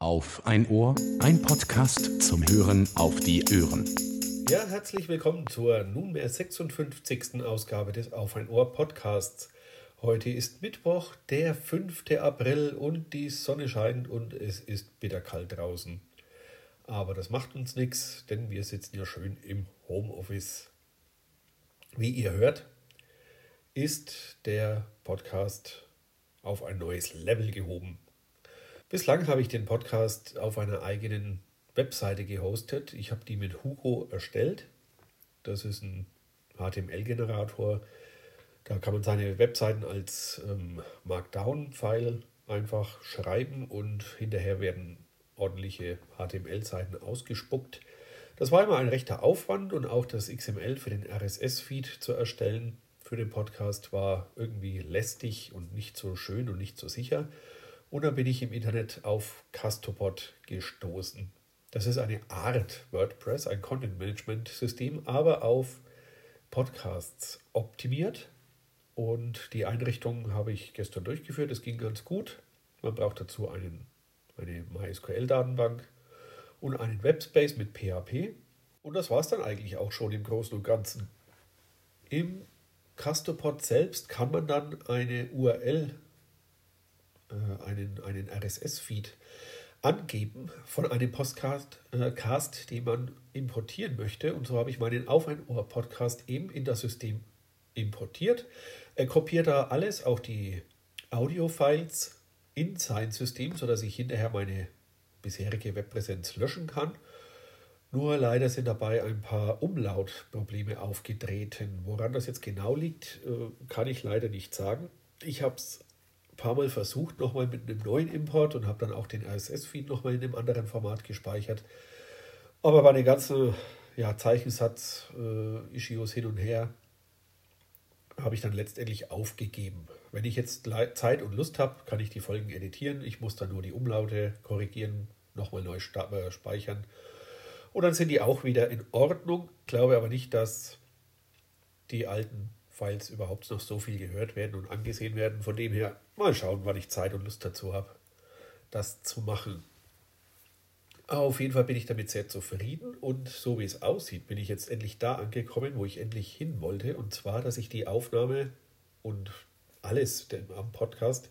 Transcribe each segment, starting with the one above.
Auf ein Ohr, ein Podcast zum Hören auf die Ohren. Ja, herzlich willkommen zur nunmehr 56. Ausgabe des Auf ein Ohr Podcasts. Heute ist Mittwoch, der 5. April und die Sonne scheint und es ist bitterkalt draußen. Aber das macht uns nichts, denn wir sitzen ja schön im Homeoffice. Wie ihr hört, ist der Podcast auf ein neues Level gehoben. Bislang habe ich den Podcast auf einer eigenen Webseite gehostet. Ich habe die mit Hugo erstellt. Das ist ein HTML-Generator. Da kann man seine Webseiten als ähm, Markdown-File einfach schreiben und hinterher werden ordentliche HTML-Seiten ausgespuckt. Das war immer ein rechter Aufwand und auch das XML für den RSS-Feed zu erstellen für den Podcast war irgendwie lästig und nicht so schön und nicht so sicher. Und dann bin ich im Internet auf Castopod gestoßen. Das ist eine Art WordPress, ein Content-Management-System, aber auf Podcasts optimiert. Und die Einrichtung habe ich gestern durchgeführt. Es ging ganz gut. Man braucht dazu einen, eine MySQL-Datenbank und einen Webspace mit PHP. Und das war es dann eigentlich auch schon im Großen und Ganzen. Im Castopod selbst kann man dann eine URL äh, einen, einen RSS-Feed angeben von einem Podcast, äh, Cast, den man importieren möchte. Und so habe ich meinen Auf ein Ohr Podcast eben in das System importiert. Er kopiert da alles, auch die Audio-Files in sein System, sodass ich hinterher meine bisherige Webpräsenz löschen kann. Nur leider sind dabei ein paar Umlautprobleme aufgetreten. Woran das jetzt genau liegt, äh, kann ich leider nicht sagen. Ich habe es paar Mal versucht, nochmal mit einem neuen Import und habe dann auch den RSS-Feed nochmal in einem anderen Format gespeichert. Aber bei den ganzen ja, Zeichensatz-Issues äh, hin und her habe ich dann letztendlich aufgegeben. Wenn ich jetzt Zeit und Lust habe, kann ich die Folgen editieren. Ich muss dann nur die Umlaute korrigieren, nochmal neu äh, speichern. Und dann sind die auch wieder in Ordnung. Glaube aber nicht, dass die alten Files überhaupt noch so viel gehört werden und angesehen werden. Von dem her mal schauen, wann ich Zeit und Lust dazu habe, das zu machen. Auf jeden Fall bin ich damit sehr zufrieden und so wie es aussieht, bin ich jetzt endlich da angekommen, wo ich endlich hin wollte. Und zwar, dass ich die Aufnahme und alles am Podcast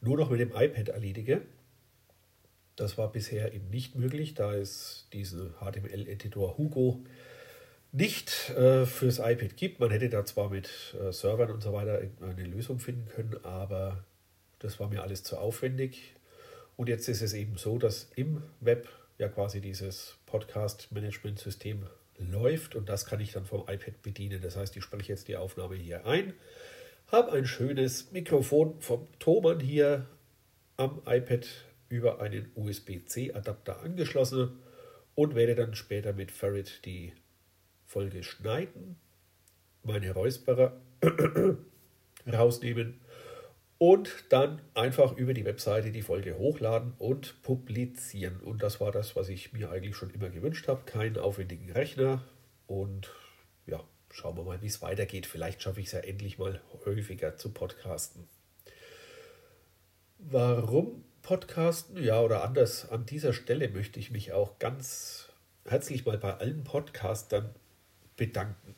nur noch mit dem iPad erledige. Das war bisher eben nicht möglich, da es diesen HTML-Editor Hugo nicht äh, fürs iPad gibt. Man hätte da zwar mit äh, Servern und so weiter eine Lösung finden können, aber das war mir alles zu aufwendig. Und jetzt ist es eben so, dass im Web ja quasi dieses Podcast-Management-System läuft und das kann ich dann vom iPad bedienen. Das heißt, ich spreche jetzt die Aufnahme hier ein, habe ein schönes Mikrofon vom Thomann hier am iPad über einen USB-C-Adapter angeschlossen und werde dann später mit Ferret die Folge schneiden, meine Räusperer rausnehmen und dann einfach über die Webseite die Folge hochladen und publizieren. Und das war das, was ich mir eigentlich schon immer gewünscht habe. Keinen aufwendigen Rechner und ja, schauen wir mal, wie es weitergeht. Vielleicht schaffe ich es ja endlich mal häufiger zu podcasten. Warum podcasten? Ja, oder anders, an dieser Stelle möchte ich mich auch ganz herzlich mal bei allen Podcastern bedanken.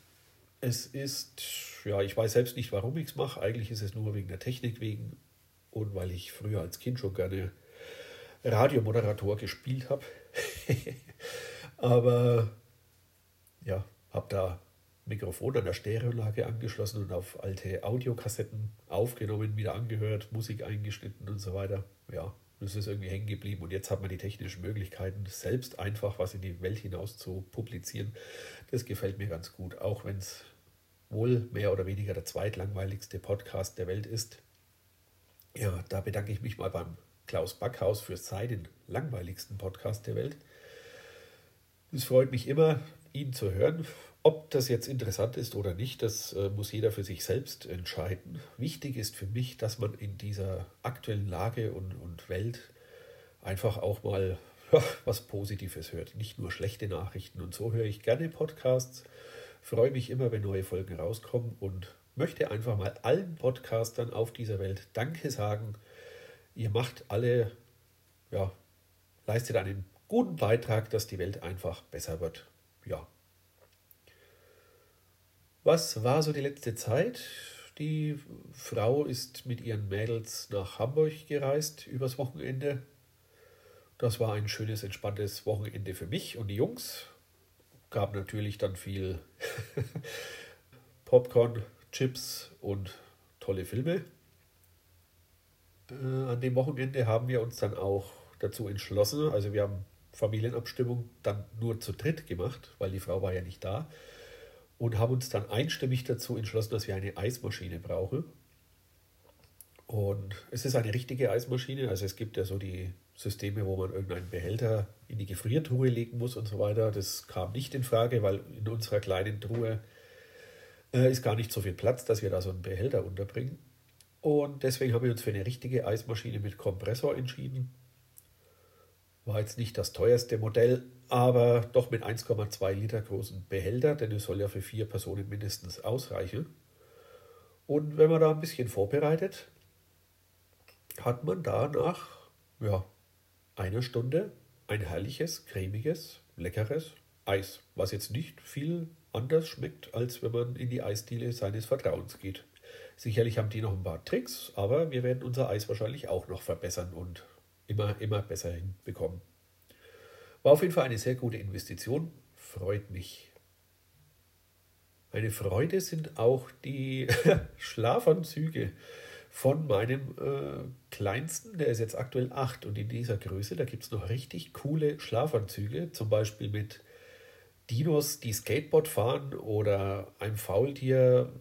Es ist, ja, ich weiß selbst nicht, warum ich es mache. Eigentlich ist es nur wegen der Technik wegen und weil ich früher als Kind schon gerne Radiomoderator gespielt habe. Aber ja, habe da Mikrofon an der Stereolage angeschlossen und auf alte Audiokassetten aufgenommen, wieder angehört, Musik eingeschnitten und so weiter. Ja, das ist irgendwie hängen geblieben und jetzt hat man die technischen Möglichkeiten, selbst einfach was in die Welt hinaus zu publizieren. Das gefällt mir ganz gut, auch wenn es wohl mehr oder weniger der zweitlangweiligste Podcast der Welt ist. Ja, da bedanke ich mich mal beim Klaus Backhaus für seinen langweiligsten Podcast der Welt. Es freut mich immer, ihn zu hören. Ob das jetzt interessant ist oder nicht, das äh, muss jeder für sich selbst entscheiden. Wichtig ist für mich, dass man in dieser aktuellen Lage und, und Welt einfach auch mal ja, was Positives hört, nicht nur schlechte Nachrichten. Und so höre ich gerne Podcasts, freue mich immer, wenn neue Folgen rauskommen und möchte einfach mal allen Podcastern auf dieser Welt Danke sagen. Ihr macht alle ja, leistet einen guten Beitrag, dass die Welt einfach besser wird. Ja. Was war so die letzte Zeit? Die Frau ist mit ihren Mädels nach Hamburg gereist übers Wochenende. Das war ein schönes, entspanntes Wochenende für mich und die Jungs. Gab natürlich dann viel Popcorn, Chips und tolle Filme. Äh, an dem Wochenende haben wir uns dann auch dazu entschlossen, also wir haben Familienabstimmung dann nur zu dritt gemacht, weil die Frau war ja nicht da und haben uns dann einstimmig dazu entschlossen, dass wir eine Eismaschine brauchen. Und es ist eine richtige Eismaschine, also es gibt ja so die Systeme, wo man irgendeinen Behälter in die Gefriertruhe legen muss und so weiter. Das kam nicht in Frage, weil in unserer kleinen Truhe äh, ist gar nicht so viel Platz, dass wir da so einen Behälter unterbringen. Und deswegen haben wir uns für eine richtige Eismaschine mit Kompressor entschieden. War jetzt nicht das teuerste Modell, aber doch mit 1,2 Liter großen Behälter, denn es soll ja für vier Personen mindestens ausreichen. Und wenn man da ein bisschen vorbereitet, hat man da nach ja, einer Stunde ein herrliches, cremiges, leckeres Eis, was jetzt nicht viel anders schmeckt, als wenn man in die Eisdiele seines Vertrauens geht. Sicherlich haben die noch ein paar Tricks, aber wir werden unser Eis wahrscheinlich auch noch verbessern und immer, immer besser hinbekommen. War auf jeden Fall eine sehr gute Investition, freut mich. Eine Freude sind auch die Schlafanzüge von meinem äh, Kleinsten, der ist jetzt aktuell 8 und in dieser Größe, da gibt es noch richtig coole Schlafanzüge, zum Beispiel mit Dinos, die Skateboard fahren oder ein Faultier,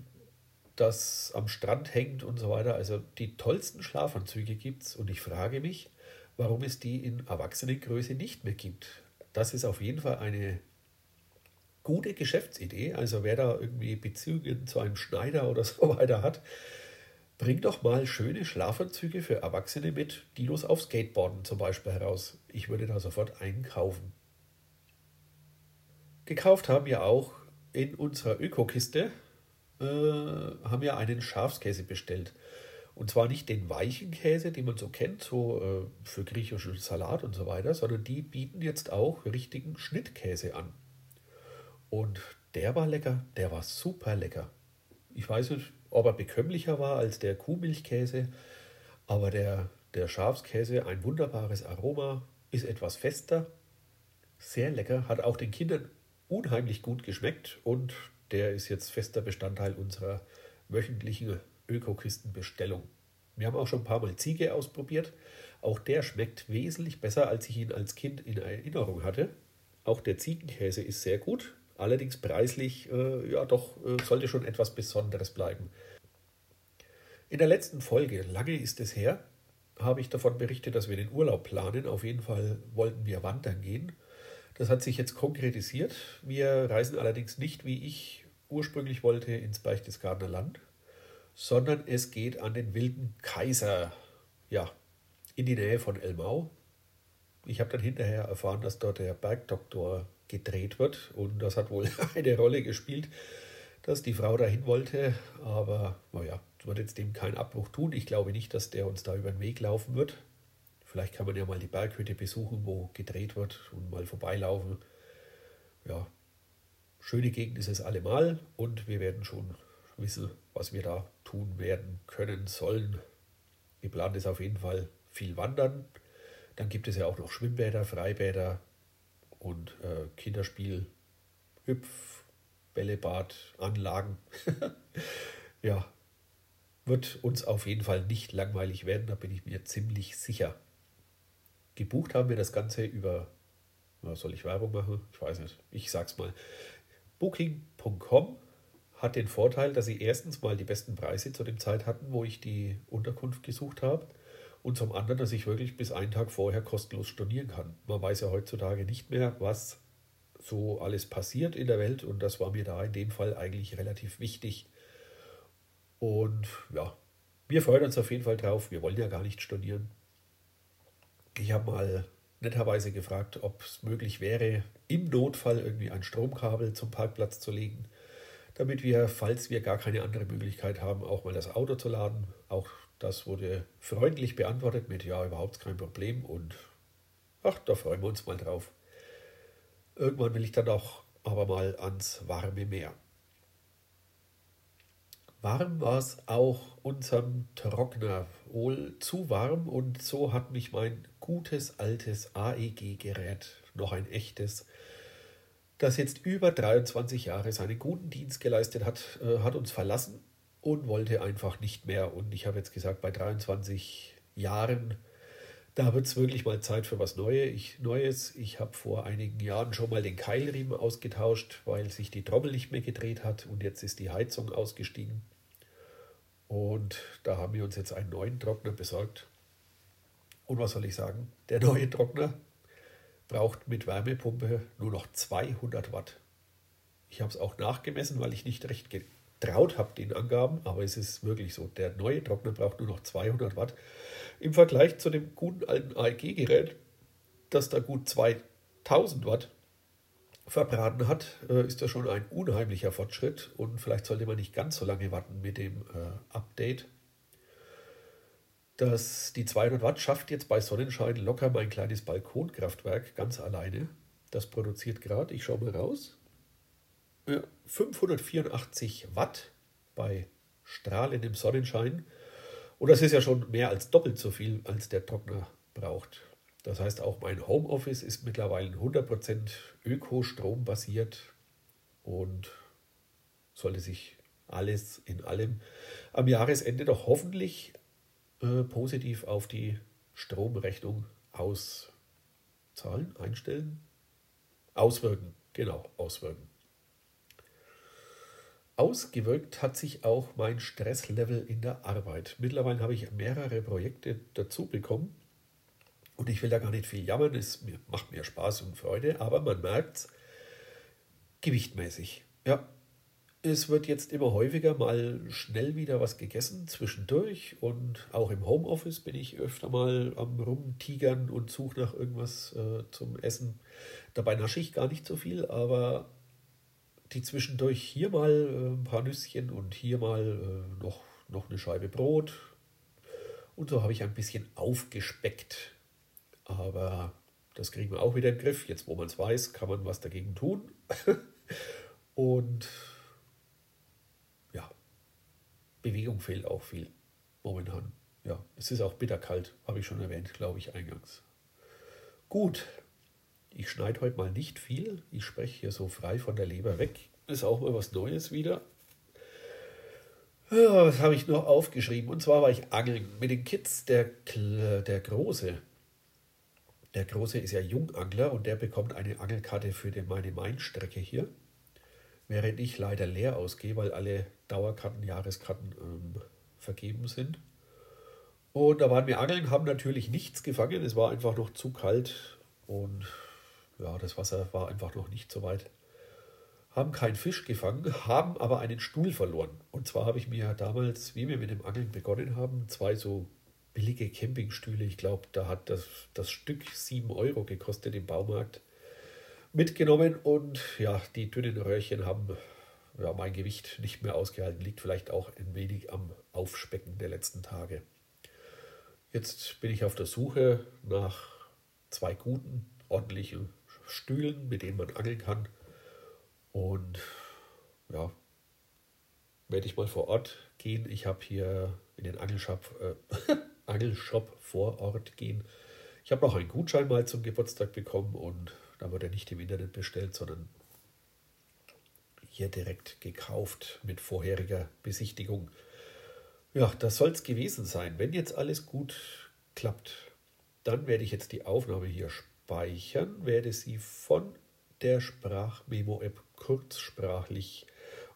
das am Strand hängt und so weiter. Also die tollsten Schlafanzüge gibt es und ich frage mich, warum es die in Erwachsenengröße nicht mehr gibt. Das ist auf jeden Fall eine gute Geschäftsidee. Also wer da irgendwie Beziehungen zu einem Schneider oder so weiter hat, bringt doch mal schöne Schlafanzüge für Erwachsene mit, die los auf Skateboarden zum Beispiel heraus. Ich würde da sofort einkaufen. Gekauft haben wir auch in unserer Ökokiste, äh, haben wir einen Schafskäse bestellt. Und zwar nicht den weichen Käse, den man so kennt, so äh, für griechischen Salat und so weiter, sondern die bieten jetzt auch richtigen Schnittkäse an. Und der war lecker, der war super lecker. Ich weiß nicht, ob er bekömmlicher war als der Kuhmilchkäse, aber der, der Schafskäse, ein wunderbares Aroma, ist etwas fester, sehr lecker, hat auch den Kindern unheimlich gut geschmeckt und der ist jetzt fester Bestandteil unserer wöchentlichen Ökokistenbestellung. Wir haben auch schon ein paar Mal Ziege ausprobiert. Auch der schmeckt wesentlich besser, als ich ihn als Kind in Erinnerung hatte. Auch der Ziegenkäse ist sehr gut, allerdings preislich, äh, ja doch, äh, sollte schon etwas Besonderes bleiben. In der letzten Folge, lange ist es her, habe ich davon berichtet, dass wir den Urlaub planen. Auf jeden Fall wollten wir wandern gehen. Das hat sich jetzt konkretisiert. Wir reisen allerdings nicht, wie ich ursprünglich wollte, ins Berchtesgadener Land, sondern es geht an den wilden Kaiser, ja, in die Nähe von Elmau. Ich habe dann hinterher erfahren, dass dort der Bergdoktor gedreht wird und das hat wohl eine Rolle gespielt, dass die Frau dahin wollte, aber naja, wird jetzt dem keinen Abbruch tun. Ich glaube nicht, dass der uns da über den Weg laufen wird. Vielleicht kann man ja mal die Berghütte besuchen, wo gedreht wird und mal vorbeilaufen. Ja, schöne Gegend ist es allemal und wir werden schon wissen, was wir da tun werden, können, sollen. Geplant ist auf jeden Fall viel Wandern. Dann gibt es ja auch noch Schwimmbäder, Freibäder und äh, Kinderspiel, Hüpf, Bällebad, Anlagen. ja, wird uns auf jeden Fall nicht langweilig werden, da bin ich mir ziemlich sicher. Gebucht haben wir das Ganze über, soll ich Werbung machen? Ich weiß nicht, ich sag's mal. Booking.com hat den Vorteil, dass sie erstens mal die besten Preise zu dem Zeit hatten, wo ich die Unterkunft gesucht habe. Und zum anderen, dass ich wirklich bis einen Tag vorher kostenlos stornieren kann. Man weiß ja heutzutage nicht mehr, was so alles passiert in der Welt. Und das war mir da in dem Fall eigentlich relativ wichtig. Und ja, wir freuen uns auf jeden Fall drauf. Wir wollen ja gar nicht stornieren. Ich habe mal netterweise gefragt, ob es möglich wäre, im Notfall irgendwie ein Stromkabel zum Parkplatz zu legen, damit wir, falls wir gar keine andere Möglichkeit haben, auch mal das Auto zu laden. Auch das wurde freundlich beantwortet mit ja, überhaupt kein Problem und ach, da freuen wir uns mal drauf. Irgendwann will ich dann auch aber mal ans warme Meer. Warm war es auch unserem Trockner, wohl zu warm und so hat mich mein gutes altes AEG-Gerät, noch ein echtes, das jetzt über 23 Jahre seinen guten Dienst geleistet hat, äh, hat uns verlassen und wollte einfach nicht mehr. Und ich habe jetzt gesagt, bei 23 Jahren, da wird es wirklich mal Zeit für was Neues. Ich, Neues. Ich habe vor einigen Jahren schon mal den Keilriemen ausgetauscht, weil sich die Trommel nicht mehr gedreht hat und jetzt ist die Heizung ausgestiegen. Und da haben wir uns jetzt einen neuen Trockner besorgt. Und was soll ich sagen? Der neue Trockner braucht mit Wärmepumpe nur noch 200 Watt. Ich habe es auch nachgemessen, weil ich nicht recht getraut habe den Angaben, aber es ist wirklich so. Der neue Trockner braucht nur noch 200 Watt. Im Vergleich zu dem guten alten AEG-Gerät, das da gut 2000 Watt verbraten hat, äh, ist das schon ein unheimlicher Fortschritt und vielleicht sollte man nicht ganz so lange warten mit dem äh, Update. Das, die 200 Watt schafft jetzt bei Sonnenschein locker mein kleines Balkonkraftwerk ganz alleine. Das produziert gerade, ich schaue mal raus, 584 Watt bei strahlendem Sonnenschein. Und das ist ja schon mehr als doppelt so viel, als der Trockner braucht. Das heißt, auch mein Homeoffice ist mittlerweile 100% Ökostrom basiert und sollte sich alles in allem am Jahresende doch hoffentlich äh, positiv auf die Stromrechnung auszahlen, einstellen, auswirken, genau, auswirken. Ausgewirkt hat sich auch mein Stresslevel in der Arbeit. Mittlerweile habe ich mehrere Projekte dazu bekommen und ich will da gar nicht viel jammern, es macht mir Spaß und Freude, aber man merkt es gewichtmäßig. Ja, es wird jetzt immer häufiger mal schnell wieder was gegessen zwischendurch und auch im Homeoffice bin ich öfter mal am Rumtigern und suche nach irgendwas äh, zum Essen. Dabei nasche ich gar nicht so viel, aber die zwischendurch hier mal äh, ein paar Nüsschen und hier mal äh, noch, noch eine Scheibe Brot. Und so habe ich ein bisschen aufgespeckt aber das kriegen wir auch wieder in den Griff. Jetzt, wo man es weiß, kann man was dagegen tun. Und Bewegung fehlt auch viel momentan. Ja, es ist auch bitterkalt, habe ich schon erwähnt, glaube ich, eingangs. Gut, ich schneide heute mal nicht viel. Ich spreche hier so frei von der Leber weg. Ist auch mal was Neues wieder. Was habe ich noch aufgeschrieben? Und zwar war ich angeln mit den Kids. Der, der Große, der Große ist ja Jungangler und der bekommt eine Angelkarte für die meine Main-Strecke hier. Während ich leider leer ausgehe, weil alle Dauerkarten, Jahreskarten ähm, vergeben sind. Und da waren wir angeln, haben natürlich nichts gefangen. Es war einfach noch zu kalt und ja, das Wasser war einfach noch nicht so weit. Haben keinen Fisch gefangen, haben aber einen Stuhl verloren. Und zwar habe ich mir damals, wie wir mit dem Angeln begonnen haben, zwei so billige Campingstühle. Ich glaube, da hat das, das Stück 7 Euro gekostet im Baumarkt. Mitgenommen und ja, die dünnen Röhrchen haben ja, mein Gewicht nicht mehr ausgehalten. Liegt vielleicht auch ein wenig am Aufspecken der letzten Tage. Jetzt bin ich auf der Suche nach zwei guten, ordentlichen Stühlen, mit denen man angeln kann. Und ja, werde ich mal vor Ort gehen. Ich habe hier in den Angelshop äh, Angelshop vor Ort gehen. Ich habe noch einen Gutschein mal zum Geburtstag bekommen und da wurde er nicht im Internet bestellt, sondern hier direkt gekauft mit vorheriger Besichtigung. Ja, das soll es gewesen sein. Wenn jetzt alles gut klappt, dann werde ich jetzt die Aufnahme hier speichern, werde sie von der Sprachmemo-App kurzsprachlich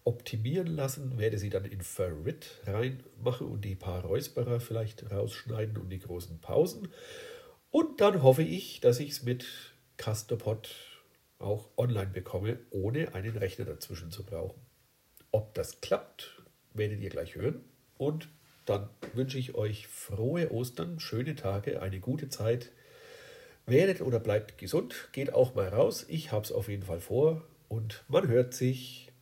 optimieren lassen, werde sie dann in Ferrit reinmachen und die paar Räusperer vielleicht rausschneiden und die großen Pausen. Und dann hoffe ich, dass ich es mit Castopod auch online bekomme, ohne einen Rechner dazwischen zu brauchen. Ob das klappt, werdet ihr gleich hören. Und dann wünsche ich euch frohe Ostern, schöne Tage, eine gute Zeit. Werdet oder bleibt gesund, geht auch mal raus. Ich habe es auf jeden Fall vor und man hört sich.